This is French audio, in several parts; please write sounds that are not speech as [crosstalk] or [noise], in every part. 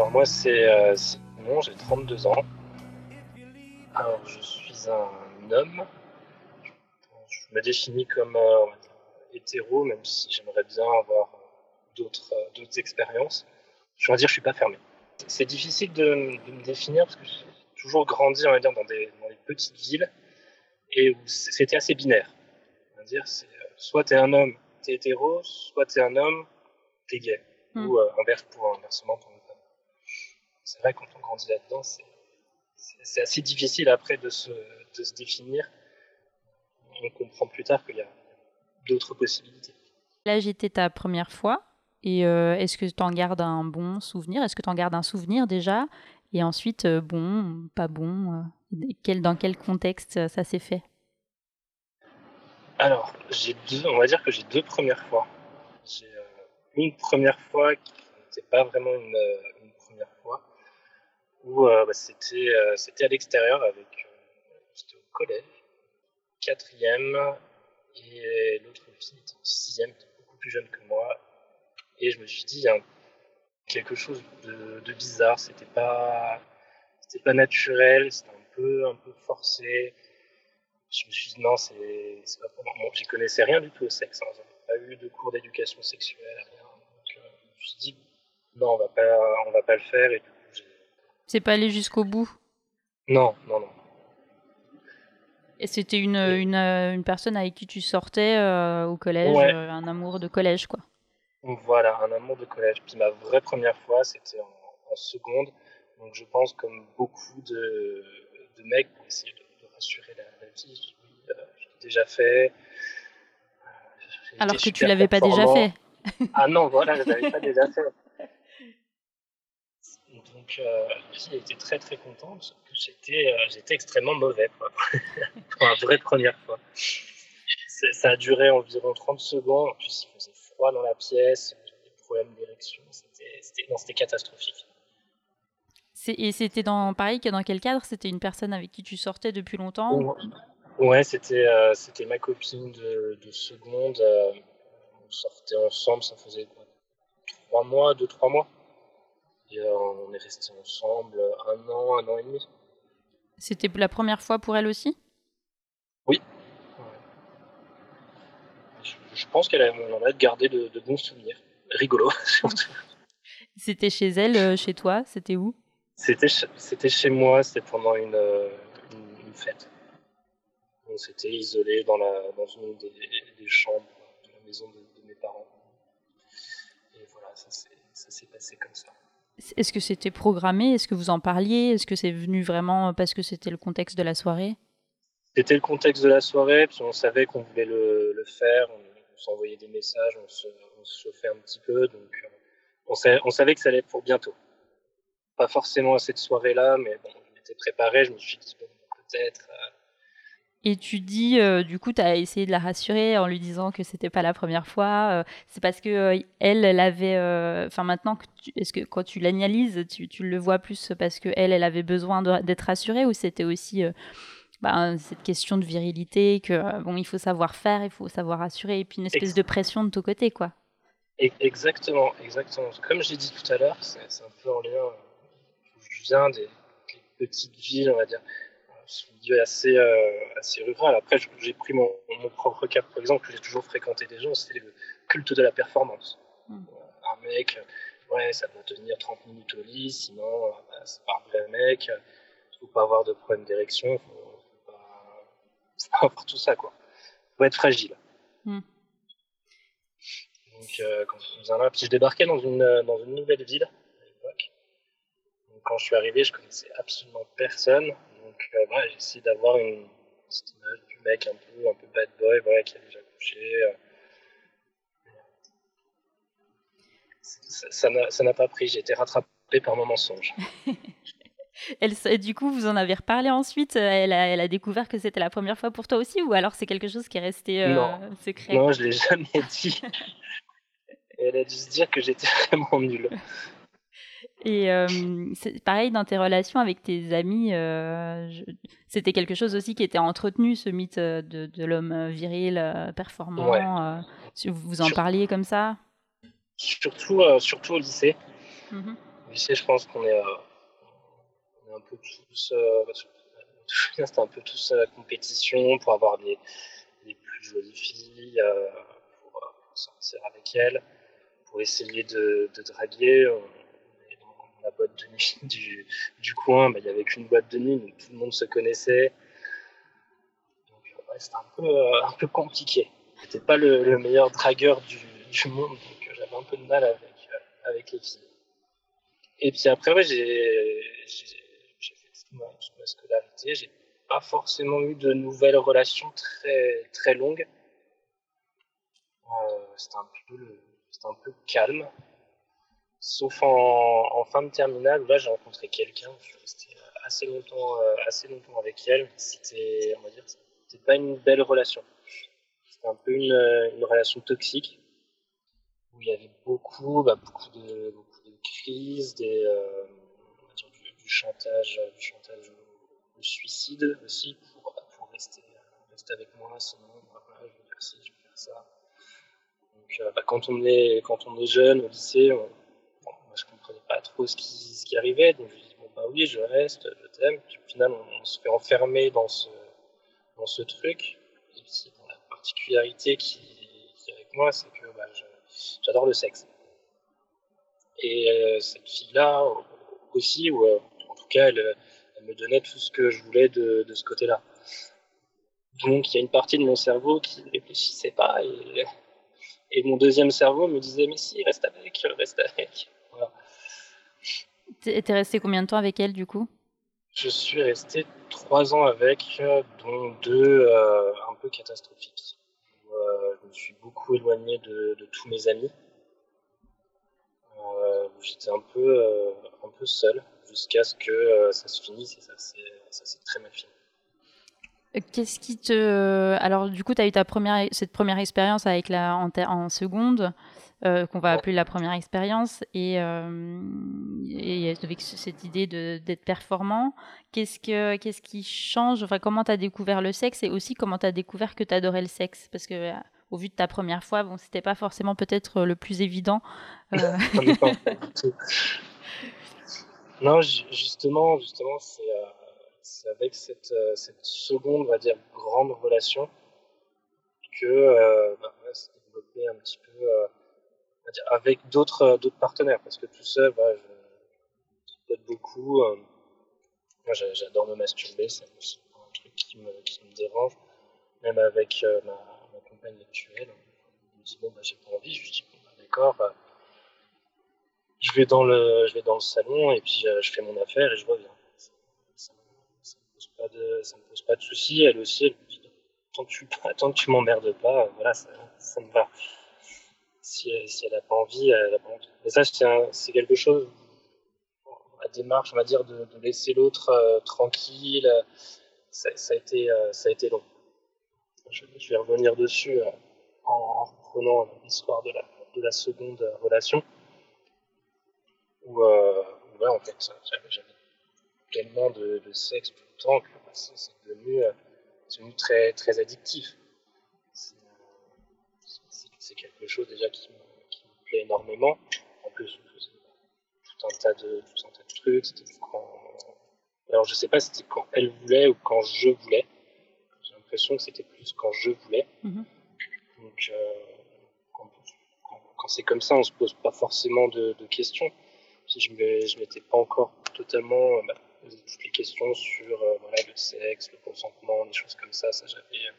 Alors moi c'est euh, Simon, j'ai 32 ans. Alors je suis un homme. Je me définis comme euh, hétéro, même si j'aimerais bien avoir d'autres euh, expériences. Je vais dire je suis pas fermé. C'est difficile de, de me définir parce que j'ai toujours grandi on va dire, dans, des, dans des petites villes et où c'était assez binaire. On va dire c'est euh, soit t'es un homme, t'es hétéro, soit t'es un homme, t'es gay. Hmm. Ou inverse pour inversement pour. C'est vrai quand on grandit là-dedans, c'est assez difficile après de se, de se définir. On comprend plus tard qu'il y a d'autres possibilités. Là, j'étais ta première fois. Et euh, est-ce que tu en gardes un bon souvenir? Est-ce que tu en gardes un souvenir déjà? Et ensuite, euh, bon, pas bon euh, quel, Dans quel contexte ça s'est fait? Alors, deux, on va dire que j'ai deux premières fois. J'ai une première fois qui n'était pas vraiment une, une première fois, où euh, bah, c'était euh, c'était à l'extérieur avec euh, j'étais au collège, quatrième, et l'autre fille était en sixième, était beaucoup plus jeune que moi, et je me suis dit un- quelque chose de, bizarre, c'était pas c'était pas naturel, c'était un peu un peu forcé je me suis dit non, c'est c'est pas pour moi. J'y connaissais rien du tout au sexe. Hein. J'avais pas eu de cours d'éducation sexuelle, rien. Donc, je me suis dit non, on va pas, on va pas le faire. Et C'est pas allé jusqu'au bout? Non, non, non. Et c'était une, une, euh, une personne avec qui tu sortais euh, au collège, Ouais. euh, un amour de collège, quoi? Voilà, un amour de collège. Puis ma vraie première fois, c'était en, en seconde. Donc je pense comme beaucoup de, de mecs pour essayer de, de rassurer la, la fille. Je euh, je l'ai déjà fait. Alors que tu l'avais pas déjà fait. Ah non, voilà, je l'avais pas déjà fait. Donc, euh, fille était très très contente, sauf que j'étais euh, j'étais extrêmement mauvais quoi, [laughs] pour la vraie première fois. Ça a duré environ 30 secondes, en plus il faisait froid dans la pièce, des problèmes d'érection, c'était catastrophique. Et c'était dans pareil que dans quel cadre? C'était une personne avec qui tu sortais depuis longtemps ou- Ouais, c'était euh, c'était ma copine de, de seconde, euh, on sortait ensemble, ça faisait quoi, trois mois, deux, trois mois. Et euh, on est restés ensemble un an, un an et demi. C'était la première fois pour elle aussi? Oui. Je, je pense qu'elle en a gardé de, de bons souvenirs. Rigolo, [laughs] surtout. C'était chez elle, euh, chez toi? C'était où? C'était ch- c'était chez moi, c'était pendant une, euh, une, une fête. On s'était isolé dans, la, dans une des, des chambres de la maison de, de mes parents. Et voilà, ça s'est passé comme ça. Est-ce que c'était programmé? Est-ce que vous en parliez? Est-ce que c'est venu vraiment parce que c'était le contexte de la soirée? C'était le contexte de la soirée, puis on savait qu'on voulait le, faire, on, s'envoyait des messages, on se, chauffait un petit peu, donc euh, on, savait, on savait que ça allait être pour bientôt. Pas forcément à cette soirée-là, mais bon, je m'étais préparé, je me suis dit, bon, peut-être. euh, Et tu dis, euh, du coup, tu as essayé de la rassurer en lui disant que c'était pas la première fois. euh, c'est parce que euh, elle, elle avait. Enfin, maintenant, que tu- est-ce que quand tu l'analyses, tu, tu le vois plus parce que elle, elle avait besoin de- d'être rassurée ou c'était aussi bah, cette question de virilité que bon, il faut savoir faire, il faut savoir rassurer et puis une espèce de pression de ton côté, quoi? E- Exactement, exactement. Comme j'ai dit tout à l'heure, c'est c'est un peu en lien. Je viens des, des petites villes, on va dire. C'est un milieu assez, euh, assez rural. Après, j'ai pris mon, mon propre cas, par exemple, que j'ai toujours fréquenté des gens, c'était le culte de la performance. Mm. Euh, Un mec, euh, ouais, ça doit tenir 30 minutes au lit, sinon, euh, bah, c'est pas un vrai mec. Il faut pas avoir de problème d'érection, faut, faut pas, [laughs] faut pas avoir tout ça, quoi. Faut être fragile. Mm. Donc, euh, quand puis je débarquais dans une, euh, dans une nouvelle ville à l'époque. Quand je suis arrivé, je connaissais absolument personne. Donc, euh, voilà, j'ai essayé d'avoir une petite image du mec un peu, un peu bad boy, voilà, qui a déjà couché. euh. ça n'a pas pris. J'ai été rattrapé par mon mensonge. [laughs] Elle, du coup, vous en avez reparlé ensuite elle a, elle a découvert que c'était la première fois pour toi aussi Ou alors c'est quelque chose qui est resté euh, secret? Non, je ne l'ai [laughs] jamais dit. elle a dû se dire que j'étais [laughs] vraiment nulle. Et euh, c'est pareil dans tes relations avec tes amis, euh, c'était quelque chose aussi qui était entretenu, ce mythe de, de l'homme viril, performant. vous en parliez comme ça? Surtout, surtout au lycée. Mmh au lycée, je pense qu'on est un peu tous, euh, [laughs] c'était un peu tous à la compétition pour avoir les, les plus jolies filles, euh, pour, pour, sortir avec elles, pour essayer de, de draguer. La boîte de nuit [laughs] du, du coin, bah, il n'y avait qu'une boîte de nuit, donc tout le monde se connaissait. Donc ouais, c'était un peu, euh, un peu compliqué. J'étais pas le, le, meilleur dragueur du, du monde, donc j'avais un peu de mal avec, avec les filles. Et puis après, j'ai toute ma scolarité. J'ai pas forcément eu de nouvelles relations très, très longues. Euh, c'était un, un peu calme. Sauf en, en, fin de terminale là j'ai rencontré quelqu'un. Je suis resté assez longtemps, euh, assez longtemps avec elle. C'était, on va dire, c'était pas une belle relation. C'était un peu une, une, relation toxique où il y avait beaucoup, bah, beaucoup de, beaucoup de crises, des, euh, chantage, euh, du chantage au, suicide aussi pour, pour rester, rester, avec moi. Sinon, voilà, je vais faire ci, je vais faire ça. Donc, euh, bah, quand, on est, quand on est jeune au lycée, on, moi, je comprenais pas trop ce qui, arrivait. Donc, je dis, bon, bah oui, je reste, je t'aime. Puis au final, on, on, se fait enfermer dans ce, truc. Et puis, la particularité qui, est avec moi, c'est que bah, j'adore le sexe. Et euh, cette fille-là aussi, où, euh, cas, elle, me donnait tout ce que je voulais de, ce côté-là. Donc, il y a une partie de mon cerveau qui ne réfléchissait pas et, mon deuxième cerveau me disait Mais si, reste avec, reste avec. Voilà. T'es resté combien de temps avec elle du coup? Je suis resté trois ans avec, dont deux euh, un peu catastrophiques. Euh, je me suis beaucoup éloigné de, tous mes amis. Euh, j'étais un peu, un peu seul jusqu'à ce que ça se finisse et ça s'est très mal fini. Euh, qu'est-ce qui te. Alors, du coup, tu as eu ta première, cette première expérience avec la, en, en seconde, euh, qu'on va appeler la première expérience, et, et, avec cette idée d'être performant. Qu'est-ce, que, qu'est-ce qui change enfin, Comment tu as découvert le sexe et aussi comment tu as découvert que tu adorais le sexe? Parce que, au vu de ta première fois, bon, c'était pas forcément peut-être le plus évident. [laughs] [laughs] Non, justement, justement, c'est euh, avec cette, euh, cette, seconde, on va dire, grande relation que euh, bah, s'est développé un petit peu euh, avec d'autres d'autres partenaires. Parce que tout seul, bah, je tripote beaucoup. moi, j'adore me masturber, c'est un truc qui me, dérange. Même avec ma, compagne actuelle, on me dit, bon, bah, j'ai pas envie. Je dis, bon, bah, d'accord je vais dans le, je vais dans le salon et puis euh, je fais mon affaire et je reviens. Ça, ça, ça me pose de, ça me pose pas de soucis. Elle aussi, elle me dit, tant que tu, [laughs] tant que tu m'emmerdes pas, voilà, ça, ça me va. Si, elle a pas envie, elle a pas envie. Mais ça, c'est quelque chose, la démarche, on va dire, de, laisser l'autre euh, tranquille, ça, ça, a été, euh, ça a été long. Je, vais revenir dessus euh, en, en, reprenant l'histoire de la, de la seconde relation où, euh, ouais, en fait, j'avais tellement de, de, sexe le temps que bah, c'est devenu, euh, devenu, très, très addictif. C'est quelque chose déjà qui me, qui me, plaît énormément. En plus, je faisais tout un tas de, tout un tas de trucs. Quand... Alors, je sais pas si c'était quand elle voulait ou quand je voulais. J'ai l'impression que c'était plus quand je voulais. Mm -hmm. Donc, euh, quand, quand, quand c'est comme ça, on se pose pas forcément de, de questions je ne m'étais pas encore totalement bah, toutes les questions sur euh, le sexe, le consentement, des choses comme ça. Ça, j'avais. Euh,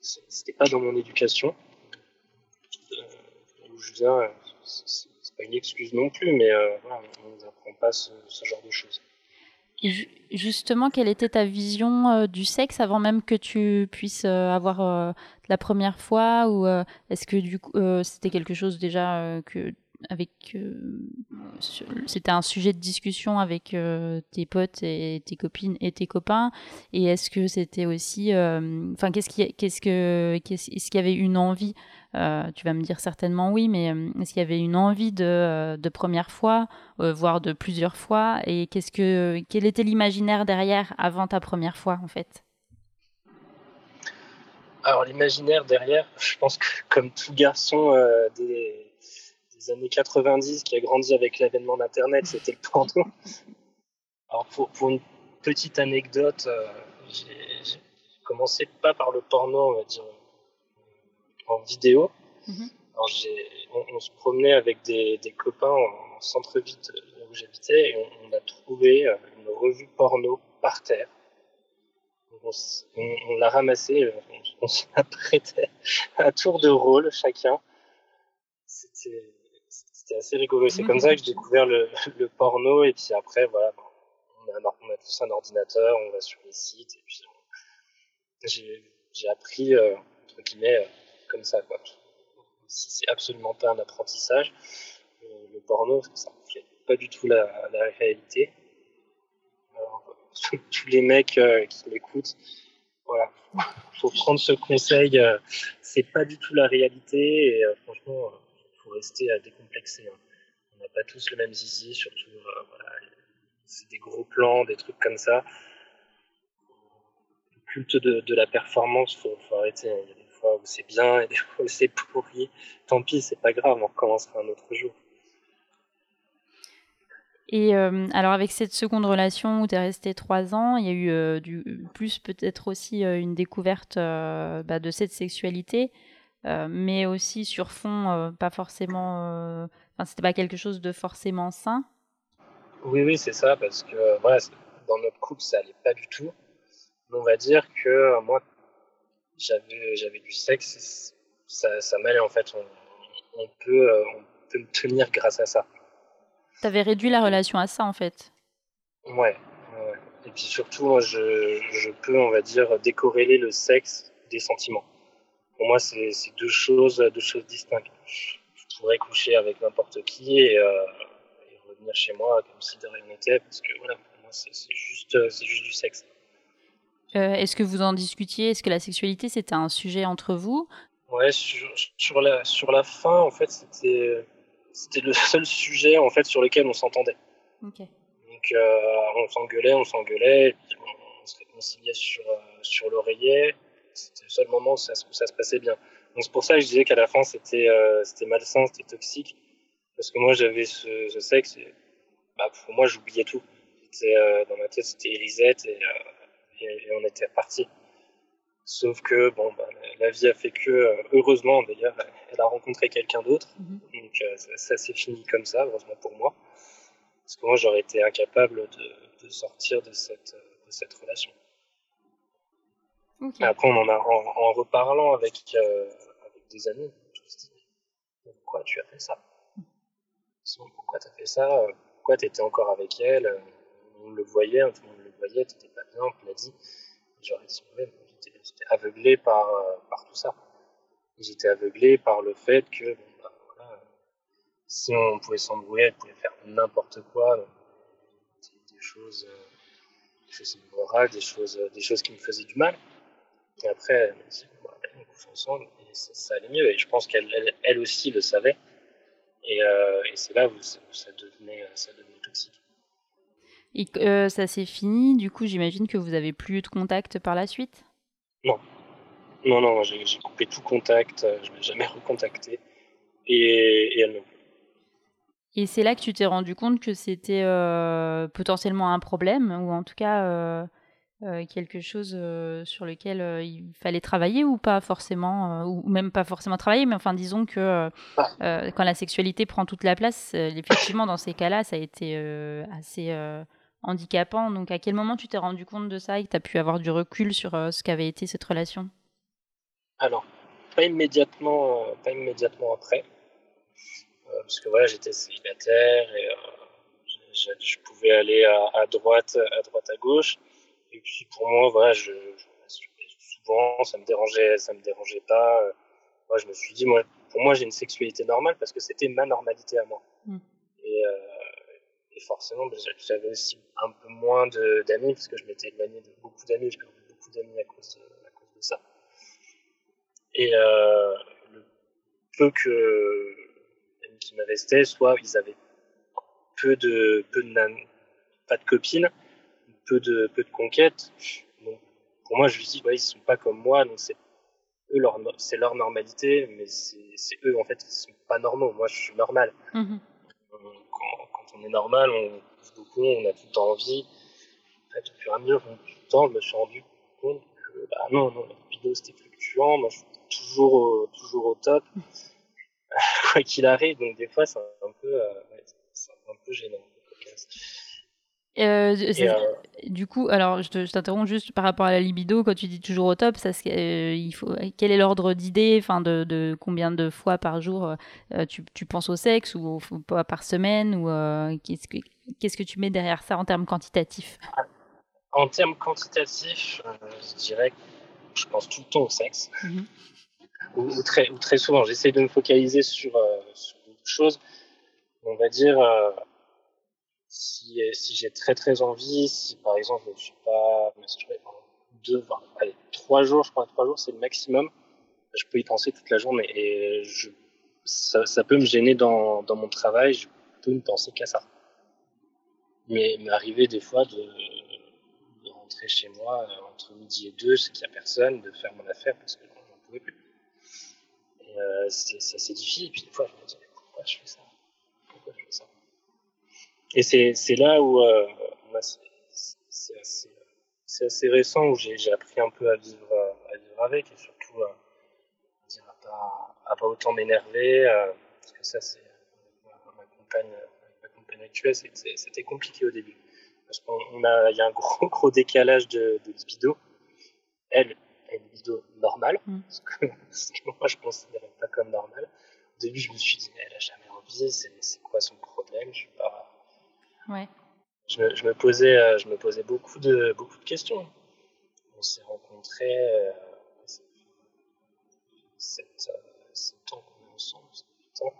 c'était pas dans mon éducation. où je viens, c'est pas une excuse non plus, mais on nous apprend pas ce, genre de choses. Justement, quelle était ta vision euh, du sexe avant même que tu puisses euh, avoir euh, la première fois Ou est-ce que c'était quelque chose déjà que avec c'était un sujet de discussion avec tes potes et tes copines et tes copains. Et est-ce que c'était aussi enfin qu'est-ce qui qu'est-ce que qu'est-ce, est-ce qu'il y avait une envie tu vas me dire certainement oui mais est-ce qu'il y avait une envie de, de première fois voire de plusieurs fois? Et qu'est-ce que quel était l'imaginaire derrière avant ta première fois en fait? Alors l'imaginaire derrière, je pense que comme tout garçon euh, des, années 90 qui a grandi avec l'avènement d'Internet, c'était le porno. Alors pour, une petite anecdote, euh, j'ai commencé pas par le porno, on va dire, en vidéo. Mhm. Alors on, se promenait avec des, copains en, centre-ville où j'habitais et on, a trouvé euh, une revue porno par terre on, l'a ramassé, on, s'en apprêtait [laughs] à tour de rôle chacun. C'était assez rigolo. C'est comme ça que j'ai découvert le, porno et puis après, voilà, on a, on a, tous un ordinateur, on va sur les sites et puis j'ai appris, euh, entre guillemets, euh, comme ça, quoi. C'est absolument pas un apprentissage. Le, porno, ça ne reflète pas du tout la, la réalité. [laughs] tous les mecs euh, qui m'écoutent, voilà, faut prendre ce conseil. Euh, c'est pas du tout la réalité et euh, franchement, rester décomplexé. Hein. On n'a pas tous le même zizi, surtout voilà, c'est des gros plans, des trucs comme ça. Le culte de, la performance, faut, faut arrêter. Hein. Il y a des fois où c'est bien et des [laughs] fois où c'est pourri. Tant pis, c'est pas grave, on recommencera un autre jour. Et euh, alors avec cette seconde relation où tu es resté trois ans, il y a eu euh, du, plus peut-être aussi euh, une découverte bah, de cette sexualité, mais aussi sur fond pas forcément, enfin c'était pas quelque chose de forcément sain. Oui oui c'est ça parce que voilà dans notre couple ça allait pas du tout. On va dire que moi j'avais j'avais du sexe, ça, ça m'allait en fait. On, on peut on peut me tenir grâce à ça. T'avais réduit la relation à ça en fait. Ouais. Et puis surtout, je, je, peux, on va dire, décorréler le sexe des sentiments. Pour moi, c'est deux choses, deux choses distinctes. Je pourrais coucher avec n'importe qui et, euh, revenir chez moi comme si de rien n'était, parce que voilà, pour moi, c'est juste, juste du sexe. Euh, est-ce que vous en discutiez? Est-ce que la sexualité c'était un sujet entre vous? Ouais, sur, sur, la, sur la fin, en fait, c'était c'était le seul sujet en fait sur lequel on s'entendait. Donc euh, on s'engueulait, on s'engueulait, on, se réconciliait sur, euh, sur l'oreiller. C'était le seul moment où ça, ça se passait bien. Donc c'est pour ça que je disais qu'à la fin c'était euh, c'était malsain, c'était toxique, parce que moi j'avais ce, sexe et bah, pour moi j'oubliais tout. dans ma tête c'était Elisette et, et, on était parti. Sauf que bon, bah, la vie a fait que, euh, heureusement d'ailleurs, elle a rencontré quelqu'un d'autre. Mhm. Donc euh, ça, s'est fini comme ça, heureusement pour moi. Parce que moi, j'aurais été incapable de, sortir de cette, de cette relation. Après, on en a, en, reparlant avec, euh, avec des amis, je me suis dit, pourquoi tu as fait ça? Pourquoi tu as fait ça? Pourquoi tu étais encore avec elle? On le voyait, tout le monde le voyait, tu n'étais pas bien, on te l'a dit. J'aurais dit, j'étais aveuglé par, par tout ça. J'étais aveuglé par le fait que bah, si on pouvait s'embrouiller, on pouvait faire n'importe quoi, des, choses, euh, des choses immorales, des choses, des choses qui me faisaient du mal. Et après, elle dit, bah, on couche ensemble et ça, allait mieux. Et je pense qu'elle elle, aussi le savait. Et, euh, et c'est là où ça devenait, ça devenait toxique. Et ça s'est fini, du coup j'imagine que vous avez plus eu de contact par la suite non. Non, non, j'ai coupé tout contact, euh, je ne l'ai jamais recontacté. Et, elle non Et c'est là que tu t'es rendu compte que c'était euh, potentiellement un problème, ou en tout cas euh, quelque chose sur lequel il fallait travailler, ou pas forcément, ou même pas forcément travailler, mais enfin disons que quand la sexualité prend toute la place, effectivement dans ces cas-là, ça a été assez handicapant. Donc, à quel moment tu t'es rendu compte de ça et que tu as pu avoir du recul sur euh, ce qu'avait été cette relation? Alors, pas immédiatement, euh, pas immédiatement après. Euh, parce que voilà, j'étais célibataire et je, pouvais aller à, droite, à droite, à gauche. Et puis pour moi, voilà, je, souvent, ça me dérangeait, ça me dérangeait pas. moi, je me suis dit, moi, pour moi, j'ai une sexualité normale parce que c'était ma normalité à moi. Mm. Et, euh, et, forcément, bah, j'avais aussi un peu moins d'amis parce que je m'étais éloigné de beaucoup d'amis. J'ai perdu beaucoup d'amis à cause de, à cause de ça. Et euh, le peu que qui me restaient, soit ils avaient peu de peu de pas de copines, peu de peu de conquêtes. Donc pour moi, je me dis, ouais, ils sont pas comme moi, donc c'est eux leur c'est leur normalité, mais c'est eux en fait ils sont pas normaux. Moi, je suis normal. Mhm. Quand, quand, on est normal, on bouge beaucoup, on a tout le temps envie. En fait, au fur et à mesure du temps, je me suis rendu compte que bah non, non, la vidéo c'était fluctuant. Moi, je suis toujours au, toujours au top. [laughs] quoi qu'il arrive. Donc des fois, c'est un peu, euh, un peu gênant. Euh, Et, euh... Du coup, alors je t'interromps juste par rapport à la libido. Quand tu dis toujours au top, ça, euh, il faut, quel est l'ordre d'idée enfin de, de, combien de fois par jour tu, tu, penses au sexe ou, ou par semaine ou qu'est-ce que qu'est-ce que tu mets derrière ça en termes quantitatifs? En termes quantitatifs, je dirais que je pense tout le temps au sexe. Mm -hmm ou, très, ou très souvent. J'essaie de me focaliser sur, sur d'autres choses. On va dire, si, si j'ai très très envie, si par exemple je ne suis pas masturbé pendant deux, enfin, allez, trois jours, je crois, trois jours c'est le maximum, je peux y penser toute la journée et ça, peut me gêner dans, mon travail, je peux ne penser qu'à ça. Mais m'arriver des fois de, rentrer chez moi euh, entre midi et deux, c'est qu'il n'y a personne, de faire mon affaire parce que j'en pouvais plus. Euh, c'est assez difficile. Et puis des fois, je me dis, pourquoi je fais ça? Pourquoi je fais ça? Et c'est là où euh, c'est assez, assez, récent, où j'ai appris un peu à vivre, à vivre avec, et surtout à, dire, à, pas, à pas autant m'énerver, euh, parce que ça, c'est ma compagne, ma compagne actuelle, c'était compliqué au début. Parce qu'il a, y a un gros, [laughs] gros décalage de, de libido. Elle, une libido normale, mm. ce que moi je considérais pas comme normal. Au début, je me suis dit, mais elle a jamais envie, c'est quoi son problème? Je pas. Je je euh, je me posais beaucoup de, beaucoup de questions. On s'est rencontrés, euh, sept, euh, ans qu'on est ensemble, 8 ans.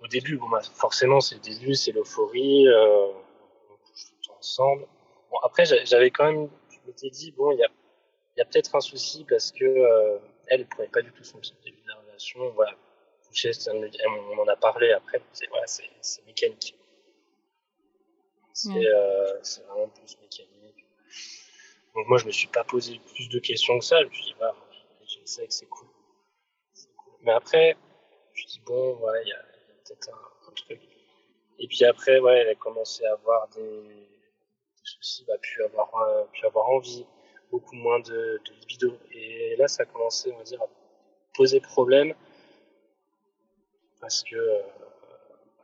Au début, bon, bah, forcément, c'est le début, c'est l'euphorie, euh, on couche tout ensemble. Bon, après, j'avais quand même m'étais dit, bon, il y a, peut-être un souci parce que elle ne prenait pas du tout son début de la relation. Voilà, on en a parlé après, c'est voilà, mécanique. C'est euh, vraiment plus mécanique. Donc moi, je me suis pas posé plus de questions que ça. Je me suis dit, je sais que c'est cool. cool. Mais après, je me suis dit, bon, ouais, il y a, peut-être un, un, truc. Et puis après, ouais, elle a commencé à avoir des soucis, bah, pu avoir, euh, pu avoir envie, beaucoup moins de, de libido. Et là, ça a commencé, on va dire, à poser problème parce que euh,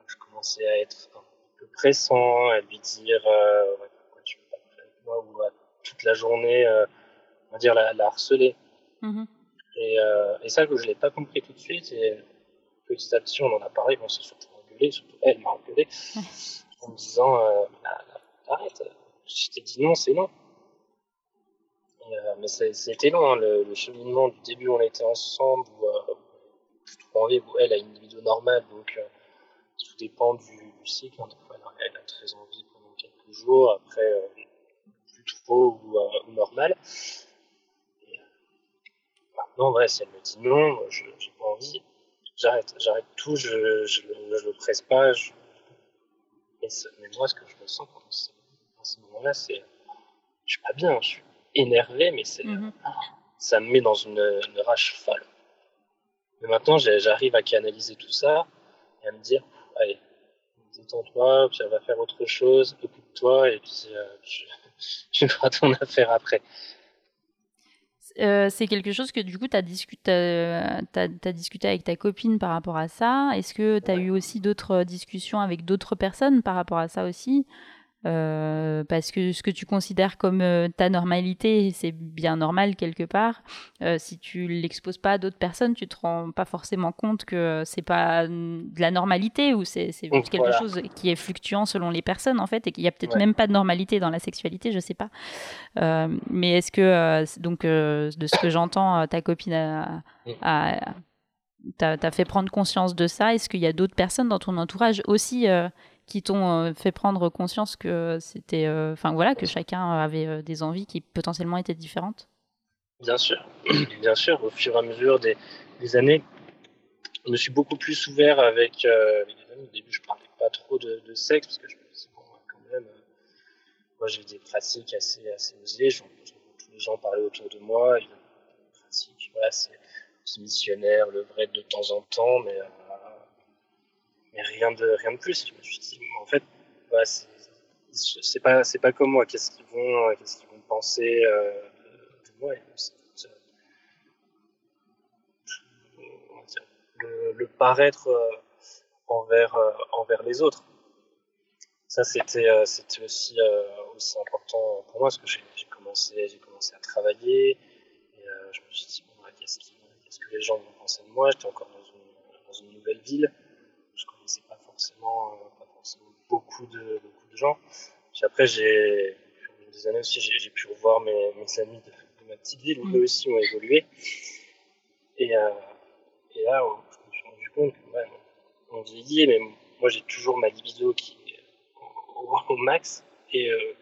je commençais à être un peu pressant, à lui dire euh, pourquoi tu veux pas avec moi ou à toute la journée, euh, on va dire, la, la harceler. Mm-hmm. Et, et, ça, que je l'ai pas compris tout de suite. Et petit à petit, on en a parlé, on s'est surtout engueulé, surtout elle m'a engueulé, en me disant euh, arrête, je t'ai dit non, c'est non. Mais c'était long, hein, le, le, cheminement du début, on était ensemble, où, elle a une libido normale, donc euh, tout dépend du, du cycle. Hein, fois, elle a très envie pendant quelques jours, après euh, plus trop ou, euh, ou normal. Maintenant, ouais, si elle me dit non, je j'ai pas envie, j'arrête, j'arrête tout, je, je, je, le presse pas. Je... Mais, mais, moi, ce que je ressens pendant à ce moment-là, c'est, je suis pas bien, je suis énervé, mais c'est, mm -hmm. ça me met dans une, une rage folle. Mais maintenant, j'arrive à canaliser tout ça et à me dire, allez, détends-toi, puis elle va faire autre chose, écoute-toi, et puis euh, tu, [laughs] tu feras ton affaire après. Euh, c'est quelque chose que du coup tu as, discuté, as, discuté avec ta copine par rapport à ça. Est-ce que tu as ouais. eu aussi d'autres discussions avec d'autres personnes par rapport à ça aussi? Euh, parce que ce que tu considères comme euh, ta normalité, c'est bien normal quelque part. Euh, si tu l'exposes pas à d'autres personnes, tu te rends pas forcément compte que c'est pas de la normalité ou c'est quelque chose qui est fluctuant selon les personnes en fait et qu'il y a peut-être même pas de normalité dans la sexualité, je sais pas. mais est-ce que donc de ce que j'entends, ta copine a, a t'as fait prendre conscience de ça? Est-ce qu'il y a d'autres personnes dans ton entourage aussi qui t'ont euh, fait prendre conscience que c'était, euh, enfin voilà, que chacun avait euh, des envies qui potentiellement étaient différentes? Bien sûr, [clears throat] bien sûr. Au fur et à mesure des, années, je me suis beaucoup plus ouvert avec, les amis. Au début, je parlais pas trop de, sexe parce que je me disais bon, quand même, moi j'ai des pratiques assez assez osées. tous les gens parlaient autour de moi. Il y a des pratiques, voilà, c'est missionnaire, le vrai de temps en temps, mais mais rien de rien de plus. Je me suis dit, en fait, bah, c'est pas c'est pas comme moi. Qu'est-ce qu'ils vont euh, qu'est-ce qu'ils vont penser euh, de, moi le, le, paraître euh, envers envers les autres. Ça c'était c'était aussi aussi important pour moi parce que j'ai commencé j'ai commencé à travailler et je me suis dit bon, bah, qu'est-ce qu'est-ce que les gens vont penser de moi? J'étais encore dans une dans une nouvelle ville forcément, euh, pas forcément beaucoup, de, beaucoup de gens. Puis après, j'ai, des années aussi, j'ai, pu revoir mes, mes amis de, ma petite ville, où mm. eux aussi ont évolué. Et, euh, et là, je me suis rendu compte que, ouais, on vieillit, mais moi, j'ai toujours ma libido qui est au, max. Et euh,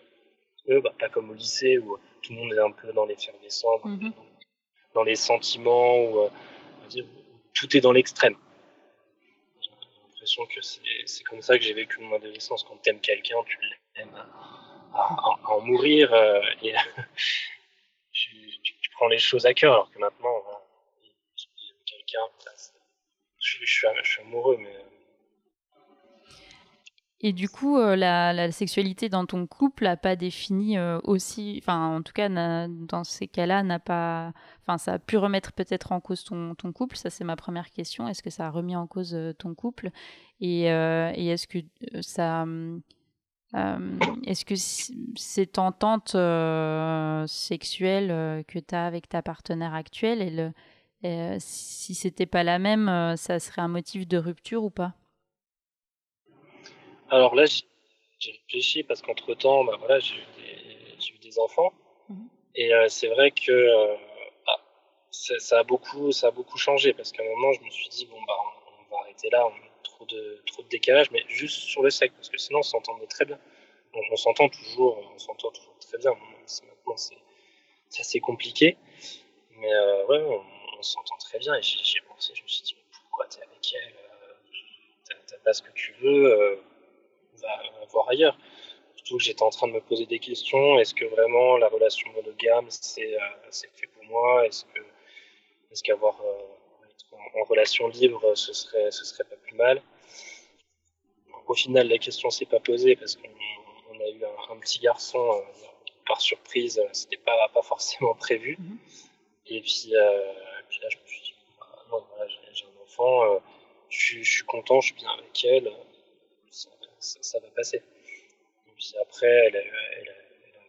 eux, bah, pas comme au lycée où tout le monde est un peu dans l'effervescence, mm -hmm. dans les sentiments, où, tout est dans l'extrême que c'est comme ça que j'ai vécu mon adolescence. Quand tu aimes quelqu'un, tu l'aimes à, en mourir euh, et [laughs] tu, tu, prends les choses à cœur. Alors que maintenant, j'aime quelqu'un, je, je, suis, je suis amoureux, mais et du coup, euh, la, la, sexualité dans ton couple n'a pas défini euh, aussi, enfin en tout cas dans ces cas-là, n'a pas, enfin ça a pu remettre peut-être en cause ton, couple. Ça c'est ma première question. Est-ce que ça a remis en cause euh, ton couple? Et, et est-ce que ça, est-ce que cette entente sexuelle que tu as avec ta partenaire actuelle, elle, si c'était pas la même, ça serait un motif de rupture ou pas? Alors là, j'ai réfléchi parce qu'entre temps, bah, voilà, j'ai eu, des enfants. Mhm. Et euh, c'est vrai que euh, bah, ça, a beaucoup, ça a beaucoup changé parce qu'à un moment, je me suis dit, bon, bah, on, va arrêter là, on a trop de, trop de décalage, mais juste sur le sexe parce que sinon, on s'entendait très bien. on s'entend toujours, on s'entend toujours très bien. maintenant, c'est assez compliqué. Mais euh, ouais, on, s'entend très bien. Et j'ai pensé, je me suis dit, mais pourquoi t'es avec elle T'as pas ce que tu veux voir ailleurs. Surtout que j'étais en train de me poser des questions. Est-ce que vraiment la relation monogame, c'est euh, fait pour moi? Est-ce que est-ce qu'avoir euh, en, relation libre, ce serait, ce serait pas plus mal? Au final, la question s'est pas posée parce qu'on a eu un, petit garçon euh, par surprise. C'était pas, pas forcément prévu. Mm-hmm. Et puis, puis, là, je me suis dit, bah, non, j'ai un enfant, je, je, suis content, je suis bien avec elle ça, va passer. Et puis après, elle a, elle,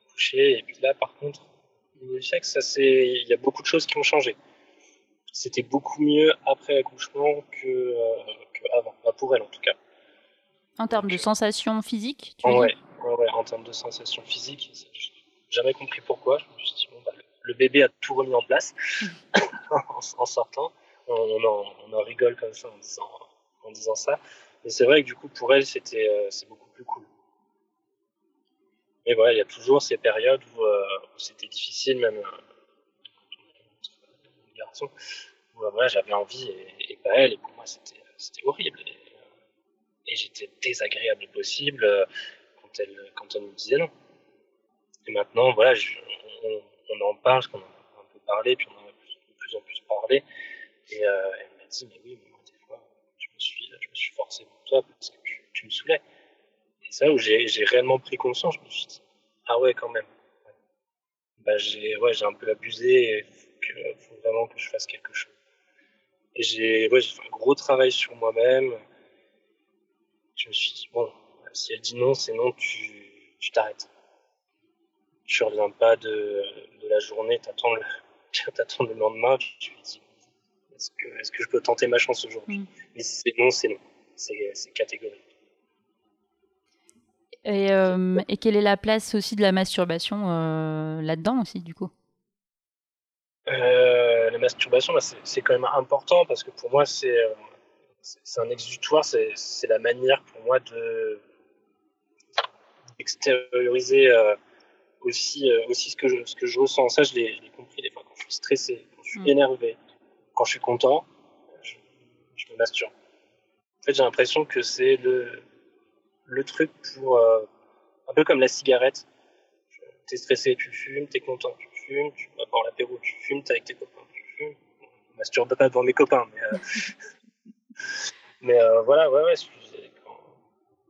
accouché. Et puis là, par contre, le sexe, ça il y a beaucoup de choses qui ont changé. C'était beaucoup mieux après l'accouchement que, euh, avant, pour elle en tout cas. En termes de sensations physiques, tu ouais, ouais, en termes de sensations physiques, jamais compris pourquoi. Je me suis dit, bon, bah, le bébé a tout remis en place [laughs] en, sortant. On, on, en, rigole comme ça en disant, en disant ça. Et c'est vrai que du coup, pour elle, c'était euh, c'est beaucoup plus cool. Mais voilà, il y a toujours ces périodes où, euh, c'était difficile, même euh, garçon, où voilà, j'avais envie et, pas elle, et pour moi, c'était horrible. Et, et j'étais désagréable possible quand elle, quand elle me disait non. Et maintenant, voilà, on, en parle, parce qu'on en a un peu parlé, puis on en a de plus en plus parlé. Et elle m'a dit, mais oui, mais je me suis forcé pour toi parce que tu, me saoulais. Et c'est là où j'ai réellement pris conscience. Je me suis dit, ah ouais, quand même. Bah, j'ai ouais, un peu abusé il faut vraiment que je fasse quelque chose. Et j'ai ouais, fait un gros travail sur moi-même. Je me suis dit, bon, si elle dit non, c'est non, tu, tu t'arrêtes. Tu reviens pas de, de la journée, t'attends le, [laughs] t'attends le lendemain, tu te dis est-ce que, je peux tenter ma chance aujourd'hui Mm. Mais si c'est non, c'est non. C'est, catégorique. Et, euh, et quelle est la place aussi de la masturbation euh, là-dedans aussi, du coup? Euh, la masturbation, bah, c'est, quand même important parce que pour moi, c'est, un exutoire, c'est, la manière pour moi de d'extérioriser euh, aussi, aussi ce, que je, ce que je ressens. Ça, je l'ai, je l'ai compris des fois quand je suis stressé, quand je suis Mm. énervé, quand je suis content, je, je me masturbe. En fait, j'ai l'impression que c'est le, le truc pour. euh, un peu comme la cigarette. T'es stressé, tu fumes, t'es content, tu fumes, tu vas boire l'apéro, tu fumes, t'es avec tes copains, tu fumes. Je masturbe pas devant mes copains, mais. euh, [laughs] mais euh, voilà, ouais, ouais. Quand,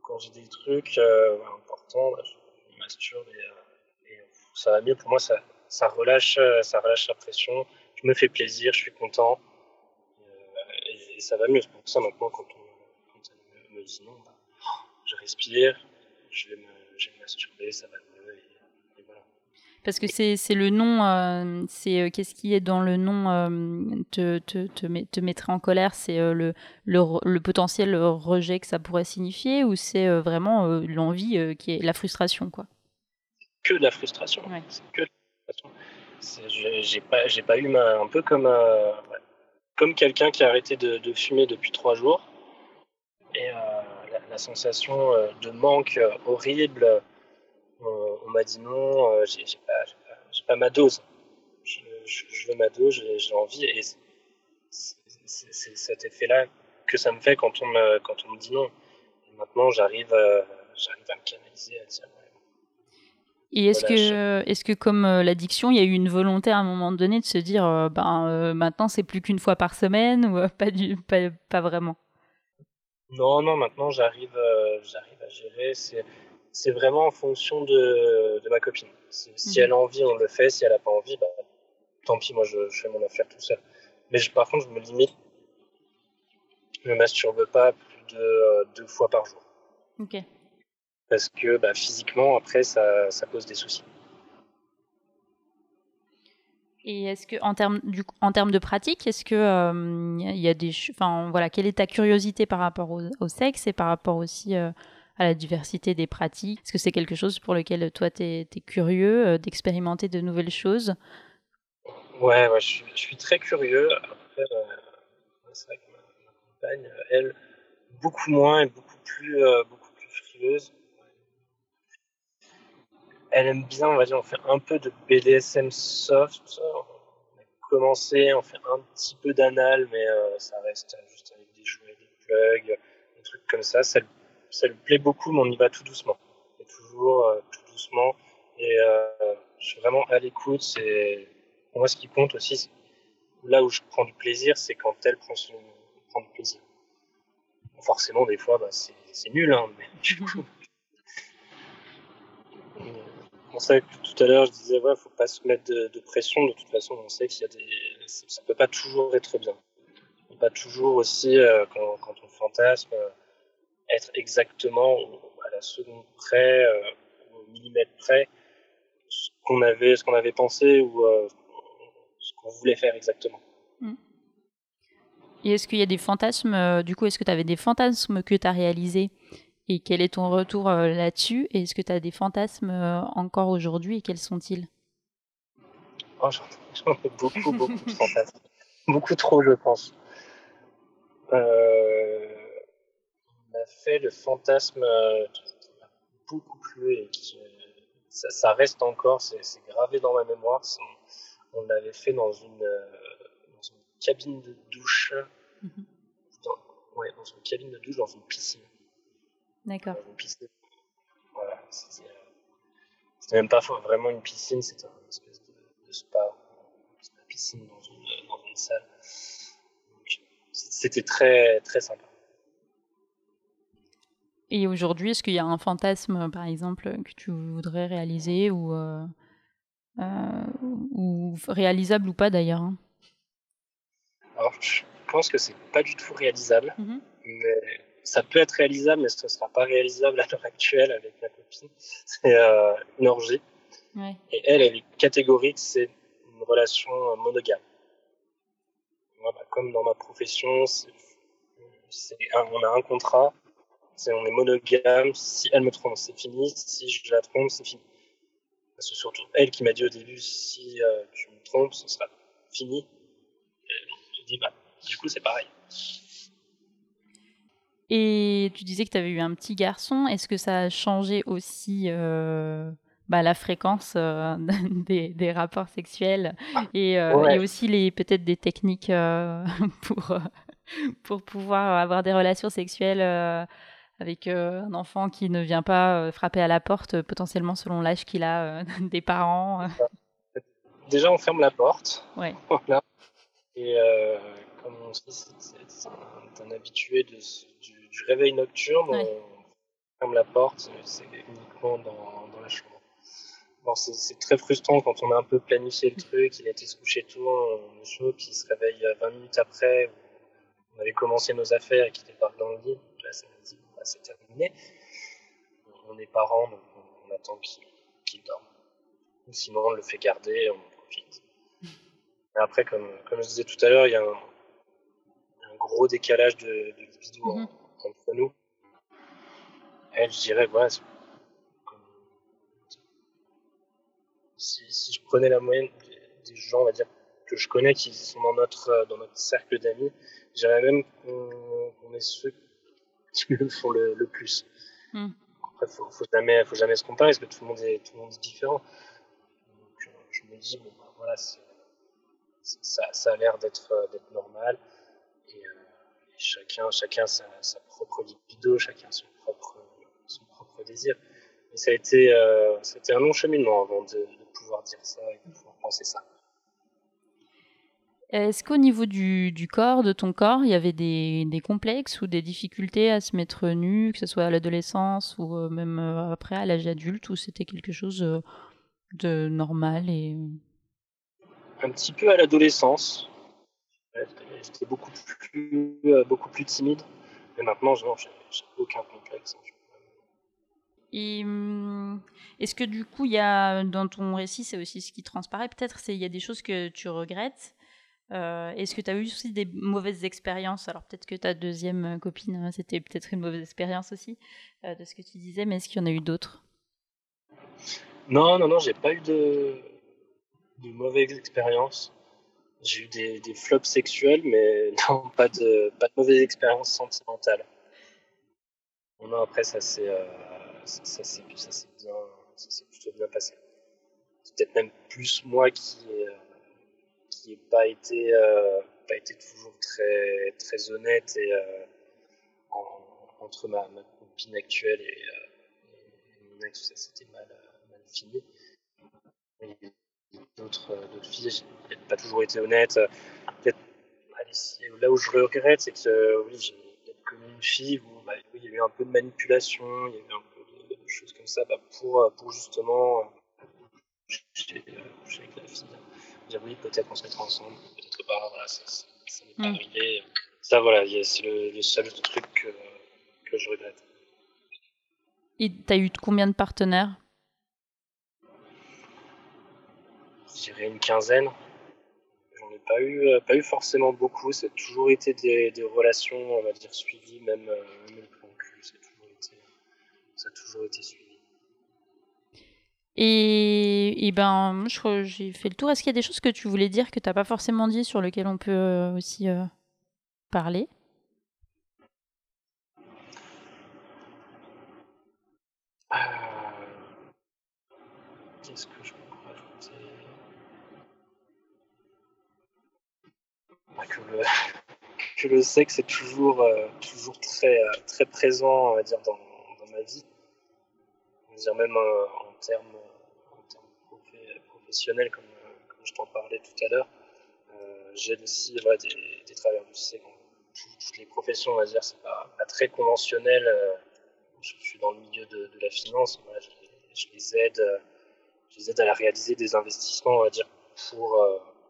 quand j'ai des trucs importants, bah, je, masturbe et, et, ça va mieux. Pour moi, ça, ça, relâche, ça relâche la pression. Me fais plaisir, je suis content. Euh, et, et ça va mieux. C'est pour ça maintenant, quand on, quand elle me, me dit non, bah, je respire, je vais masturber, ça va mieux. Et, et voilà. Parce que c'est le nom, euh, c'est euh, qu'est-ce qui est dans le nom euh, te, te, te, met- te mettrait en colère? C'est euh, le, le, le potentiel rejet que ça pourrait signifier ou c'est vraiment l'envie qui est la frustration quoi? Que de la frustration. Ouais. C'est que de la frustration. J'ai pas, j'ai pas eu un peu comme, euh, comme quelqu'un qui a arrêté de, fumer depuis trois jours. Et euh, la, sensation euh, de manque horrible, on m'a dit non, j'ai pas, pas, ma dose. Je, veux ma dose, j'ai envie. Et c'est- cet effet-là que ça me fait quand on me, quand on me dit non. Et maintenant, j'arrive j'arrive à me canaliser, Et est-ce que, est-ce que comme euh, l'addiction, il y a eu une volonté à un moment donné de se dire, euh, ben euh, maintenant c'est plus qu'une fois par semaine ou euh, pas, du, pas, pas vraiment? Non, non, maintenant j'arrive j'arrive à gérer. C'est, vraiment en fonction de, de ma copine. Si Mhm. elle a envie, on le fait. Si elle n'a pas envie, bah, tant pis, moi je, je fais mon affaire tout seul. Mais je- par contre, je me limite. Je me masturbe pas plus de deux fois par jour. Ok. Parce que bah, physiquement, après, ça, ça pose des soucis. Et est-ce que en termes du en termes de pratique, est-ce que euh, y a des enfin voilà, quelle est ta curiosité par rapport au, au sexe et par rapport aussi euh, à la diversité des pratiques? Est-ce que c'est quelque chose pour lequel toi tu es, curieux euh, d'expérimenter de nouvelles choses? Ouais, ouais je, suis, je suis très curieux. Après, euh, c'est vrai que ma, ma compagne, euh, elle, beaucoup moins et beaucoup plus, euh, beaucoup plus frileuse. Elle aime bien, on va dire, on fait un peu de BDSM soft. On a commencé, on fait un petit peu d'anal, mais euh, ça reste juste avec des jouets, des plugs, des trucs comme ça. Ça, ça lui plaît beaucoup, mais on y va tout doucement. Et toujours euh, tout doucement. Et euh, je suis vraiment à l'écoute. C'est pour moi ce qui compte aussi. Là où je prends du plaisir, c'est quand elle prend, son, prend du plaisir. Forcément, des fois, bah, c'est c'est nul, hein, mais du coup. Pour ça que tout à l'heure je disais ouais faut pas se mettre de, pression. De toute façon on sait qu'il y a ça peut pas toujours être bien. Ça peut pas toujours aussi euh, quand, on fantasme euh, être exactement à la seconde près euh, au millimètre près ce qu'on avait ce qu'on avait pensé ou ce qu'on voulait faire exactement. Et est-ce qu'il y a des fantasmes Du coup, est-ce que tu avais des fantasmes que tu as réalisés Et quel est ton retour euh, là-dessus? Est-ce que tu as des fantasmes euh, encore aujourd'hui? Et quels sont-ils? Oh, j'en ai [laughs] beaucoup, beaucoup de fantasmes. [laughs] Beaucoup trop, je pense. Euh, on a fait le fantasme euh, qui m'a beaucoup plu et qui, euh, ça, ça reste encore, c'est gravé dans ma mémoire. On, l'avait fait dans une, dans une cabine de douche. Dans, ouais, dans une cabine de douche, dans une piscine. D'accord. Dans une piscine. Voilà, c'était même pas vraiment une piscine, c'était une espèce de, de spa. C'était une piscine dans une, dans une salle. C'était très, très sympa. Et aujourd'hui, est-ce qu'il y a un fantasme, par exemple, que tu voudrais réaliser ou, euh, euh, ou réalisable ou pas d'ailleurs? Hein Alors, je pense que c'est pas du tout réalisable, Mhm. mais ça peut être réalisable, mais ce ne sera pas réalisable à l'heure actuelle avec ma copine. C'est euh, une orgie. Ouais. Et elle, elle est catégorique, c'est une relation euh, monogame. Moi, bah, comme dans ma profession, un- on a un contrat, c'est on est monogame. Si elle me trompe, c'est fini. Si je la trompe, c'est fini. C'est surtout elle qui m'a dit au début, si euh, tu me trompes, ce sera fini. Et j'ai dit, bah, du coup, c'est pareil. Et tu disais que tu avais eu un petit garçon. Est-ce que ça a changé aussi euh, bah, la fréquence euh, [laughs] des, des rapports sexuels et, euh, Ouais. et aussi les peut-être des techniques [laughs] pour, pour pouvoir avoir des relations sexuelles avec un enfant qui ne vient pas frapper à la porte, potentiellement selon l'âge qu'il a [laughs] des parents? Déjà, on ferme la porte. Ouais. Voilà. Et comme on dit, c'est un, un habitué de du, du réveil nocturne. Ouais. On ferme la porte, c'est uniquement dans, dans la chambre. Bon, c'est très frustrant quand on a un peu planifié le truc, il a été se coucher tôt, on est chaud, puis il se réveille euh, 20 minutes après, on avait commencé nos affaires et qu'il débarque dans le lit. Là, ça nous dit, bah, c'est terminé. On est parents, donc on, on attend qu'il qu'il dorme. Ou Sinon, on le fait garder, on en profite. [laughs] Et après, comme, comme je disais tout à l'heure, il y a un gros décalage de, de libido Mhm. entre nous. Elle, je dirais, voilà, si, si je prenais la moyenne des, gens, on va dire, que je connais, qui sont dans notre, euh, dans notre cercle d'amis, je dirais même qu'on est ceux qui le font le, le plus. Mm. Après, faut, faut jamais, faut jamais se comparer parce que tout le monde est, tout le monde est différent. Donc, euh, je me dis, bon, bah, voilà, ça, ça a l'air d'être euh, d'être normal. Chacun, chacun sa, sa propre libido, chacun son propre, son propre désir. Mais ça a été, euh, c'était un long cheminement avant de, de pouvoir dire ça et de pouvoir penser ça. Est-ce qu'au niveau du, du corps, de ton corps, il y avait des, des complexes ou des difficultés à se mettre nu, que ce soit à l'adolescence ou euh, même euh, après à l'âge adulte, ou c'était quelque chose euh, de normal et Un petit peu à l'adolescence. J'étais beaucoup plus, euh, beaucoup plus timide. Mais maintenant, je- j'ai aucun complexe. hein. Et hum, est-ce que du coup, il y a dans ton récit, c'est aussi ce qui transparaît peut-être, c'est il y a des choses que tu regrettes. Euh, est-ce que tu as eu aussi des mauvaises expériences? Alors peut-être que ta deuxième copine, hein, c'était peut-être une mauvaise expérience aussi euh, de ce que tu disais, mais est-ce qu'il y en a eu d'autres? Non, non, non, j'ai pas eu de, de mauvaises expériences. J'ai eu des, des flops sexuels, mais [laughs] non, pas de, pas de mauvaises expériences sentimentales. Non, après, ça s'est euh, ça, ça plutôt bien passé. C'est peut-être même plus moi qui euh, n'ai pas été, euh, pas été toujours très, très honnête et, euh, en- entre ma, ma copine actuelle et, euh, mon ex, ça s'était mal, euh, fini. D'autres euh, filles, j'ai peut-être pas toujours été honnête. Peut-être, allez, si- là où je regrette, c'est que euh, oui, j'ai peut-être connu une fille où bah, oui, il y a eu un peu de manipulation, il y a eu un peu de, de choses comme ça bah, pour, euh, pour justement euh, coucher euh, coucher avec la fille dire oui, peut-être on se mettra ensemble, peut-être pas, voilà, ça, ça, ça n'est pas Mm. arrivé. Ça, voilà, c'est le, le seul truc que, que je regrette. Et t'as eu combien de partenaires? Je dirais une quinzaine. J'en ai pas eu, euh, pas eu forcément beaucoup. Ça a toujours été des, des relations, on va dire, suivies, même, euh, même le plan cul, ça a toujours été, ça a toujours été suivi. Et, et ben, moi, je crois que j'ai fait le tour. Est-ce qu'il y a des choses que tu voulais dire que t'as pas forcément dit sur lesquelles on peut euh, aussi euh, parler? Euh, Qu'est-ce que je que, le, [laughs] que le sexe est toujours, euh, toujours très, euh, très présent, on dire, dans, ma vie. On dire même euh, en termes, professionnels, comme, je t'en parlais tout à l'heure. J'aide aussi des, des travailleurs du sexe toutes les professions, on va dire, c'est pas, très conventionnel. je, suis dans le milieu de, la finance, je, les- je les aide, je les aide à réaliser des investissements, on va dire, pour,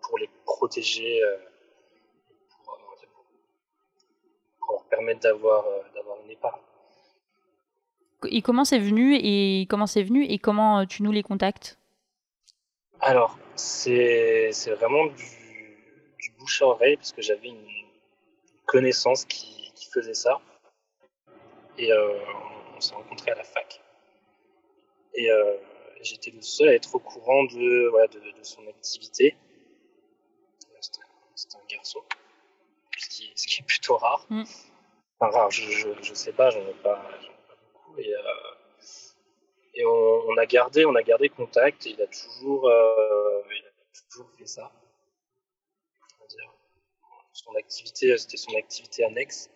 pour les protéger, euh, pour, euh, on va dire, pour- pour leur permettre d'avoir euh, d'avoir n'est pas. Et comment c'est venu et comment c'est venu et comment tu nous les contactes? Alors, c'est vraiment du, du, bouche à oreille parce que j'avais une connaissance qui, qui, faisait ça. Et euh, on s'est rencontrés à la fac. Et euh, j'étais le seul à être au courant de, voilà, de, de son activité. C'est un, garçon, ce qui, ce qui, est plutôt rare. Mm. Rare, je, je, sais pas, j'en ai, pas beaucoup. Et, euh, et on, a gardé, on a gardé contact. Et il a toujours, euh, fait ça. Son activité, c'était son activité annexe.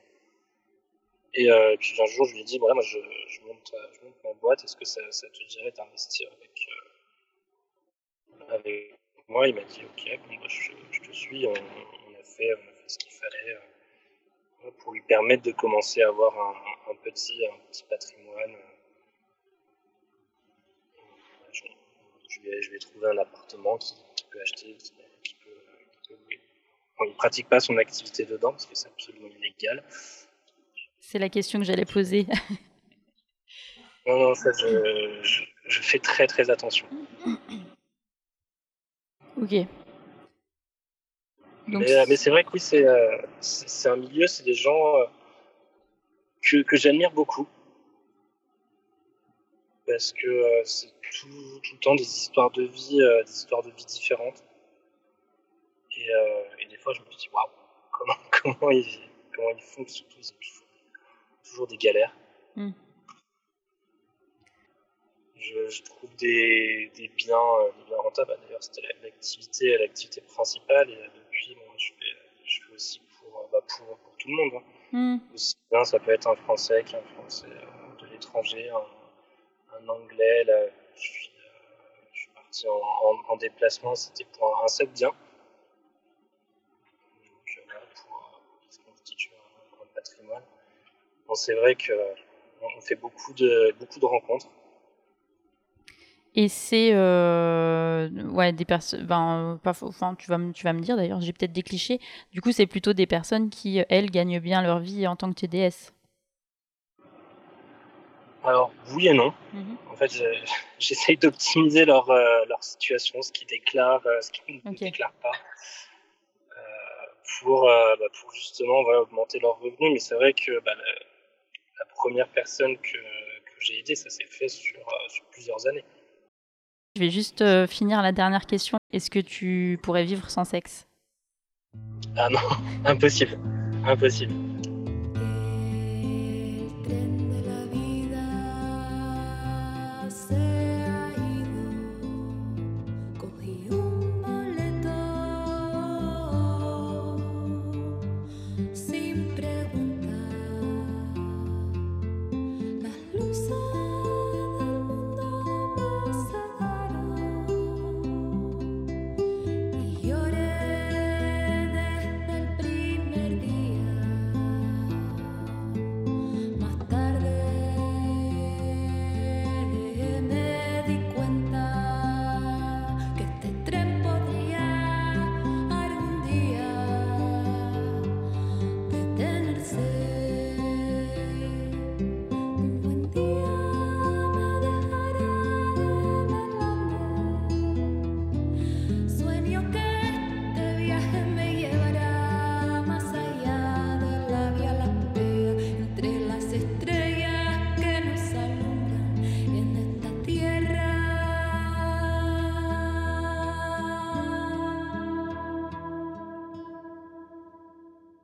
Et euh, puis un jour, je lui ai dit, moi, je, monte, ma boîte, est-ce que ça, te dirait d'investir avec, moi? Il m'a dit, ok, bah, je, te suis. On, a fait, on a fait ce qu'il fallait pour lui permettre de commencer à avoir un, un petit, un petit patrimoine. Je, ai, je ai trouvé un appartement qui, qui peut acheter, qui, qui peut, qui peut louer. Bon, il ne pratique pas son activité dedans parce que c'est absolument illégal. C'est la question que j'allais poser. [laughs] non, non, ça, je, je, je, fais très très attention. Ok. Donc, mais, mais c'est vrai que oui, c'est euh, un milieu, c'est des gens euh, que, que j'admire beaucoup. Parce que euh, c'est tout, tout, le temps des histoires de vie, euh, des histoires de vie différentes. Et, euh, et des fois, je me dis, waouh, comment, [laughs] comment, ils, comment ils font, surtout, ils ont toujours, des galères. Mm. Je, je, trouve des, des biens, euh, des biens rentables. D'ailleurs, c'était l'activité, l'activité principale. Et tout le monde. Hein. Mm. Aussi bien, ça peut être un Français qu'un Français euh, de l'étranger, un, un, Anglais. Là, je suis, euh, je suis parti en, en, en déplacement. C'était pour un, un seul bien. Donc, voilà, pour, pour se constituer un, un patrimoine. Bon, c'est vrai que on fait beaucoup de, beaucoup de rencontres. Et c'est euh, ouais, des personnes. Ben, pas, enfin, tu, vas, tu vas me dire d'ailleurs, j'ai peut-être des clichés. Du coup, c'est plutôt des personnes qui, elles, gagnent bien leur vie en tant que TDS. Alors, oui et non. Mm -hmm. En fait, [laughs] j'essaye d'optimiser leur, euh, leur situation, ce qu'ils déclarent, euh, ce qu'ils ne déclarent pas, euh, pour, bah, pour justement voilà, augmenter leurs revenus. Mais c'est vrai que bah, la, la, première personne que, que j'ai aidée, ça s'est fait sur, sur plusieurs années. Je vais juste euh, finir la dernière question. Est-ce que tu pourrais vivre sans sexe? Ah non, [laughs] impossible. Impossible.